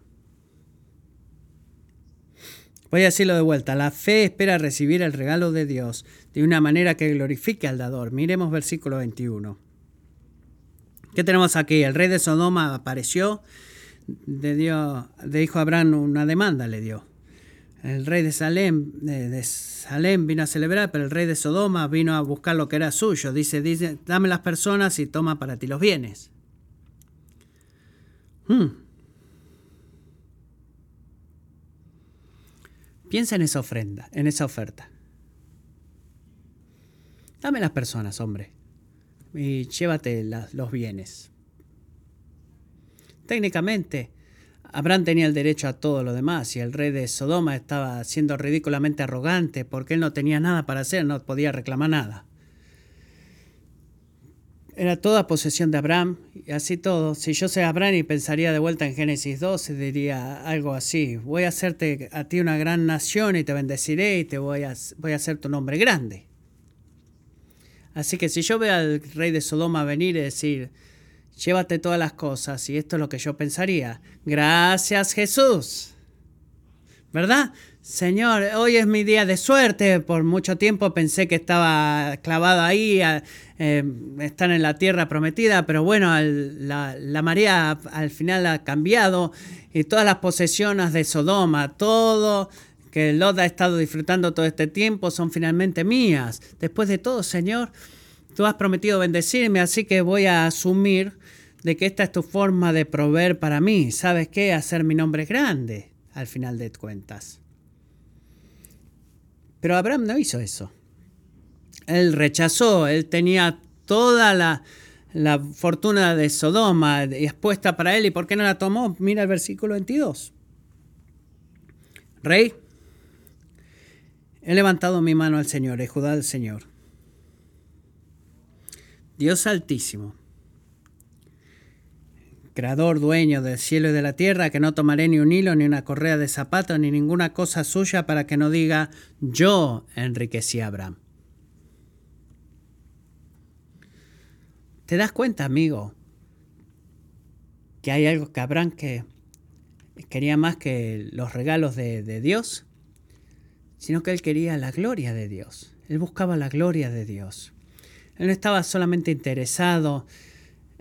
Voy a decirlo de vuelta. La fe espera recibir el regalo de Dios de una manera que glorifique al dador. Miremos versículo 21. ¿Qué tenemos aquí? El rey de Sodoma apareció, le, dio, le dijo a Abraham una demanda, le dio. El rey de Salem, de, Salem vino a celebrar, pero el rey de Sodoma vino a buscar lo que era suyo. Dice, dice, dame las personas y toma para ti los bienes. Hmm. Piensa en esa ofrenda, en esa oferta. Dame las personas, hombre, y llévate los bienes. Técnicamente, Abraham tenía el derecho a todo lo demás y el rey de Sodoma estaba siendo ridículamente arrogante porque él no tenía nada para hacer, no podía reclamar nada. Era toda posesión de Abraham y así todo. Si yo soy Abraham y pensaría de vuelta en Génesis 12, diría algo así. Voy a hacerte a ti una gran nación y te bendeciré y te voy a, voy a hacer tu nombre grande. Así que si yo veo al rey de Sodoma venir y decir, llévate todas las cosas, y esto es lo que yo pensaría, gracias Jesús. ¿Verdad? Señor, hoy es mi día de suerte. Por mucho tiempo pensé que estaba clavado ahí, a, eh, estar en la tierra prometida, pero bueno, la, la, marea al final ha cambiado y todas las posesiones de Sodoma, todo que Lot ha estado disfrutando todo este tiempo son finalmente mías. Después de todo, Señor, tú has prometido bendecirme, así que voy a asumir de que esta es tu forma de proveer para mí. ¿Sabes qué? Hacer mi nombre grande al final de cuentas. Pero Abraham no hizo eso. Él rechazó, él tenía toda la, la fortuna de Sodoma expuesta para él. ¿Y por qué no la tomó? Mira el versículo 22. Rey, he levantado mi mano al Señor, es Judá al Señor. Dios altísimo, creador, dueño del cielo y de la tierra, que no tomaré ni un hilo, ni una correa de zapato, ni ninguna cosa suya para que no diga, yo enriquecí a Abraham. ¿Te das cuenta, amigo, que hay algo que Abraham que quería más que los regalos de, de Dios? Sino que él quería la gloria de Dios. Él buscaba la gloria de Dios. Él no estaba solamente interesado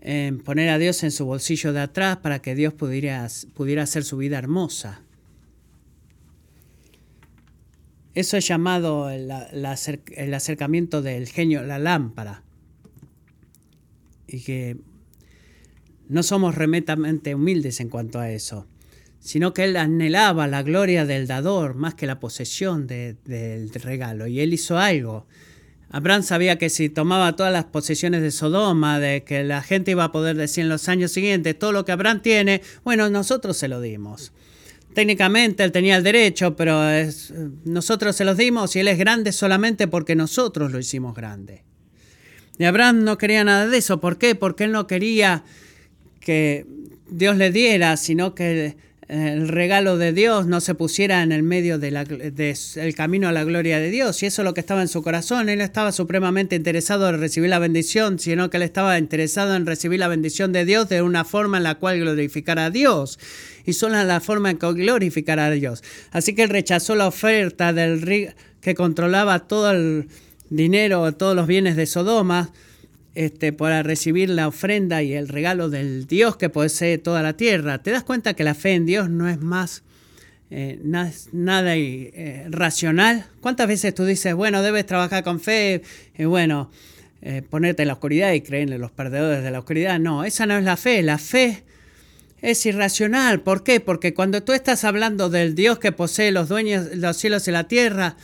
en poner a Dios en su bolsillo de atrás para que Dios pudiera, pudiera hacer su vida hermosa. Eso es llamado el, el acercamiento del genio, la lámpara y que no somos remotamente humildes en cuanto a eso, sino que él anhelaba la gloria del dador más que la posesión del regalo. Y él hizo algo. Abraham sabía que si tomaba todas las posesiones de Sodoma, de que la gente iba a poder decir en los años siguientes todo lo que Abraham tiene, bueno, nosotros se lo dimos. Técnicamente él tenía el derecho, pero nosotros se los dimos y él es grande solamente porque nosotros lo hicimos grande. Y Abraham no quería nada de eso. ¿Por qué? Porque él no quería que Dios le diera, sino que el regalo de Dios no se pusiera en el medio del de camino a la gloria de Dios. Y eso es lo que estaba en su corazón. Él estaba supremamente interesado en recibir la bendición, sino que él estaba interesado en recibir la bendición de Dios de una forma en la cual glorificara a Dios. Y solo la forma en que glorificara a Dios. Así que él rechazó la oferta del que controlaba todo el dinero, todos los bienes de Sodoma, este, para recibir la ofrenda y el regalo del Dios que posee toda la tierra. ¿Te das cuenta que la fe en Dios no es más eh, nada, eh, racional? ¿Cuántas veces tú dices, bueno, debes trabajar con fe y bueno, eh, ponerte en la oscuridad y creer en los perdedores de la oscuridad? No, esa no es la fe. La fe es irracional. ¿Por qué? Porque cuando tú estás hablando del Dios que posee los dueños, los cielos y la tierra,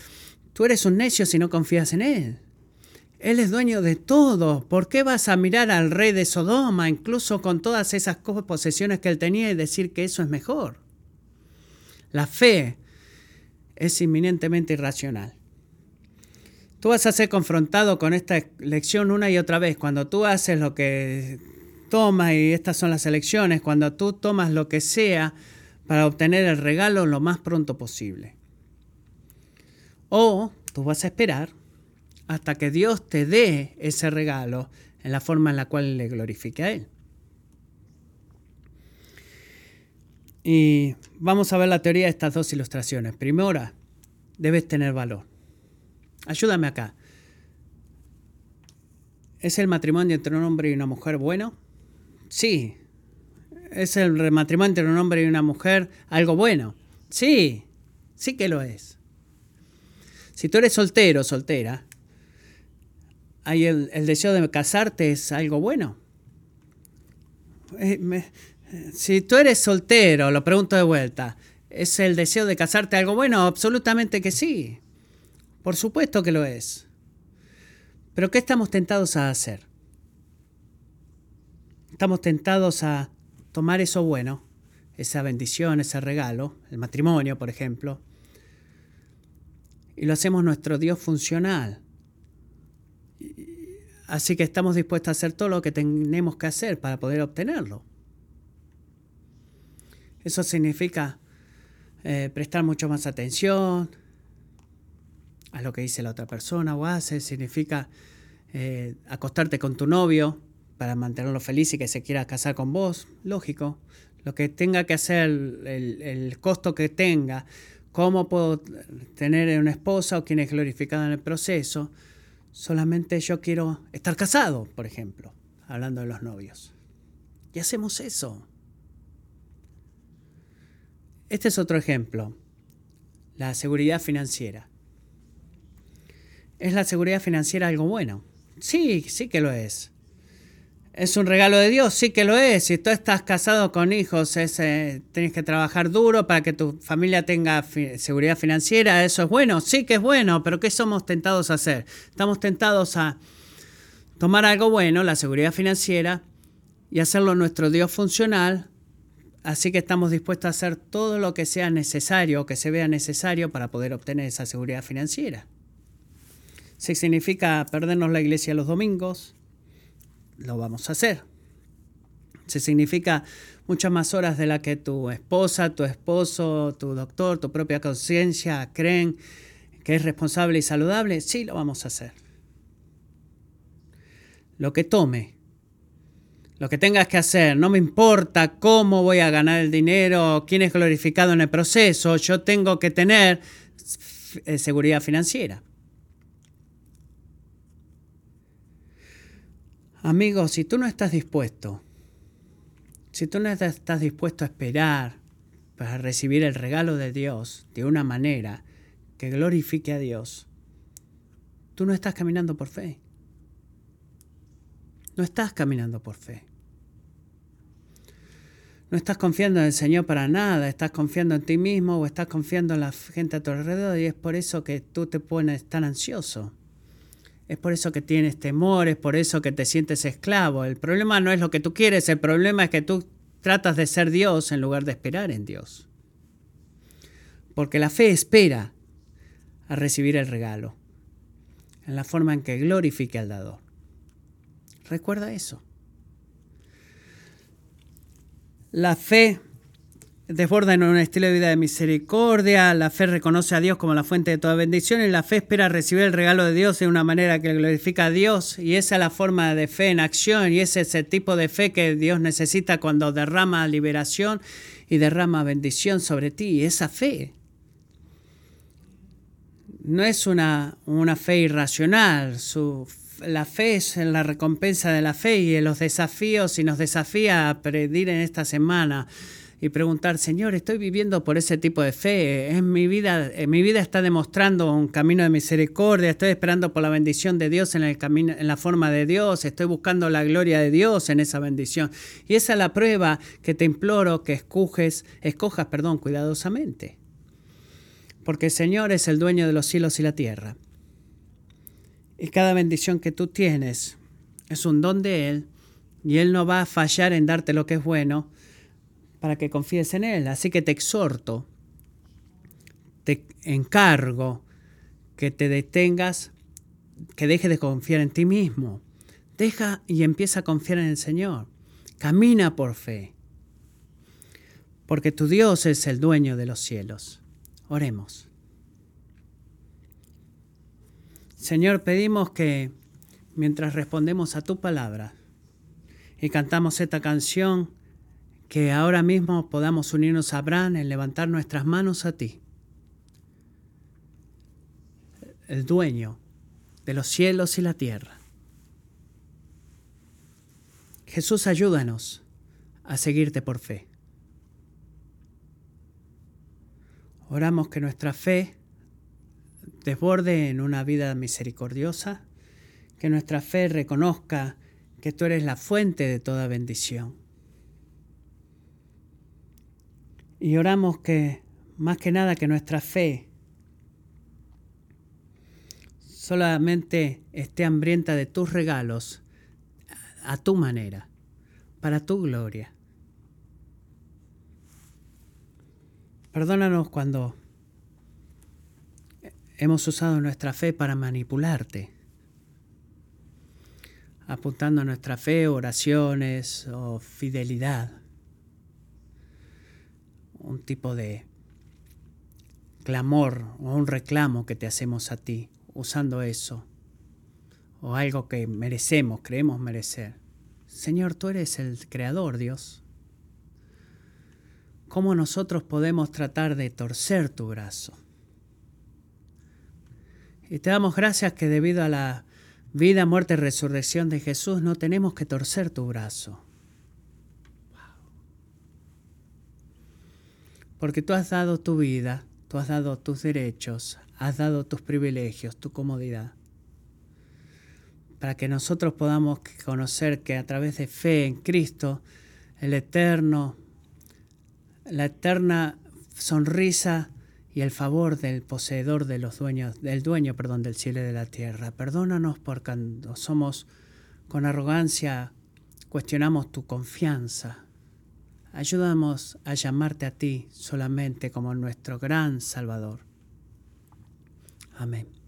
Tú eres un necio si no confías en Él. Él es dueño de todo. ¿Por qué vas a mirar al rey de Sodoma, incluso con todas esas posesiones que él tenía, y decir que eso es mejor? La fe es inminentemente irracional. Tú vas a ser confrontado con esta lección una y otra vez. Cuando tú haces lo que tomas, y estas son las elecciones, cuando tú tomas lo que sea para obtener el regalo lo más pronto posible. O tú vas a esperar hasta que Dios te dé ese regalo en la forma en la cual le glorifique a Él. Y vamos a ver la teoría de estas dos ilustraciones. Primera, debes tener valor. Ayúdame acá. ¿Es el matrimonio entre un hombre y una mujer bueno? Sí. ¿Es el matrimonio entre un hombre y una mujer algo bueno? Sí, sí que lo es. Si tú eres soltero, soltera, el, deseo de casarte es algo bueno. Eh, si tú eres soltero, lo pregunto de vuelta, ¿es el deseo de casarte algo bueno? Absolutamente que sí. Por supuesto que lo es. Pero ¿qué estamos tentados a hacer? Estamos tentados a tomar eso bueno, esa bendición, ese regalo, el matrimonio, por ejemplo, y lo hacemos nuestro Dios funcional. Así que estamos dispuestos a hacer todo lo que tenemos que hacer para poder obtenerlo. Eso significa eh, prestar mucho más atención a lo que dice la otra persona o hace. Significa eh, acostarte con tu novio para mantenerlo feliz y que se quiera casar con vos. Lógico. Lo que tenga que hacer, el costo que tenga ¿Cómo puedo tener una esposa o quien es glorificada en el proceso? Solamente yo quiero estar casado, por ejemplo, hablando de los novios. Y hacemos eso. Este es otro ejemplo. La seguridad financiera. ¿Es la seguridad financiera algo bueno? Sí, sí que lo es. ¿Es un regalo de Dios? Sí que lo es. Si tú estás casado con hijos, eh, tienes que trabajar duro para que tu familia tenga seguridad financiera. ¿Eso es bueno? Sí que es bueno, pero ¿qué somos tentados a hacer? Estamos tentados a tomar algo bueno, la seguridad financiera, y hacerlo nuestro Dios funcional, así que estamos dispuestos a hacer todo lo que sea necesario que se vea necesario para poder obtener esa seguridad financiera. Si significa perdernos la iglesia los domingos, lo vamos a hacer. Si significa muchas más horas de la que tu esposa, tu esposo, tu doctor, tu propia conciencia creen que es responsable y saludable, sí lo vamos a hacer. Lo que tome, lo que tengas que hacer, no me importa cómo voy a ganar el dinero, quién es glorificado en el proceso, yo tengo que tener eh, seguridad financiera. Amigos, si tú no estás dispuesto, si tú no estás dispuesto a esperar para recibir el regalo de Dios de una manera que glorifique a Dios, tú no estás caminando por fe. No estás caminando por fe. No estás confiando en el Señor para nada, estás confiando en ti mismo o estás confiando en la gente a tu alrededor y es por eso que tú te pones tan ansioso. Es por eso que tienes temor, es por eso que te sientes esclavo. El problema no es lo que tú quieres, el problema es que tú tratas de ser Dios en lugar de esperar en Dios. Porque la fe espera a recibir el regalo, en la forma en que glorifique al dador. Recuerda eso. La fe desborda en un estilo de vida de misericordia, la fe reconoce a Dios como la fuente de toda bendición y la fe espera recibir el regalo de Dios de una manera que glorifica a Dios y esa es la forma de fe en acción y ese es el tipo de fe que Dios necesita cuando derrama liberación y derrama bendición sobre ti, esa fe. No es una, una fe irracional, la fe es la recompensa de la fe y en los desafíos y nos desafía a pedir en esta semana y preguntar, Señor, estoy viviendo por ese tipo de fe, en mi vida, en mi vida está demostrando un camino de misericordia, estoy esperando por la bendición de Dios en el camino, en la forma de Dios, estoy buscando la gloria de Dios en esa bendición. Y esa es la prueba que te imploro que escoges, escojas, perdón, cuidadosamente. Porque el Señor es el dueño de los cielos y la tierra. Y cada bendición que tú tienes es un don de Él y Él no va a fallar en darte lo que es bueno, para que confíes en Él. Así que te exhorto, te encargo que te detengas, que dejes de confiar en ti mismo. Deja y empieza a confiar en el Señor. Camina por fe. Porque tu Dios es el dueño de los cielos. Oremos. Señor, pedimos que mientras respondemos a tu palabra y cantamos esta canción, que ahora mismo podamos unirnos a Abraham en levantar nuestras manos a ti, el dueño de los cielos y la tierra. Jesús, ayúdanos a seguirte por fe. Oramos que nuestra fe desborde en una vida misericordiosa, que nuestra fe reconozca que tú eres la fuente de toda bendición Y oramos que, más que nada, que nuestra fe solamente esté hambrienta de tus regalos a tu manera, para tu gloria. Perdónanos cuando hemos usado nuestra fe para manipularte, apuntando a nuestra fe, oraciones o fidelidad un tipo de clamor o un reclamo que te hacemos a ti usando eso o algo que merecemos, creemos merecer. Señor, tú eres el creador, Dios. ¿Cómo nosotros podemos tratar de torcer tu brazo? Y te damos gracias que debido a la vida, muerte y resurrección de Jesús no tenemos que torcer tu brazo. Porque tú has dado tu vida, tú has dado tus derechos, has dado tus privilegios, tu comodidad. Para que nosotros podamos conocer que a través de fe en Cristo, el eterno, la eterna sonrisa y el favor del poseedor de los dueños, del dueño, perdón, del cielo y de la tierra. Perdónanos por cuando somos con arrogancia cuestionamos tu confianza. Ayúdanos a llamarte a ti solamente como nuestro gran Salvador. Amén.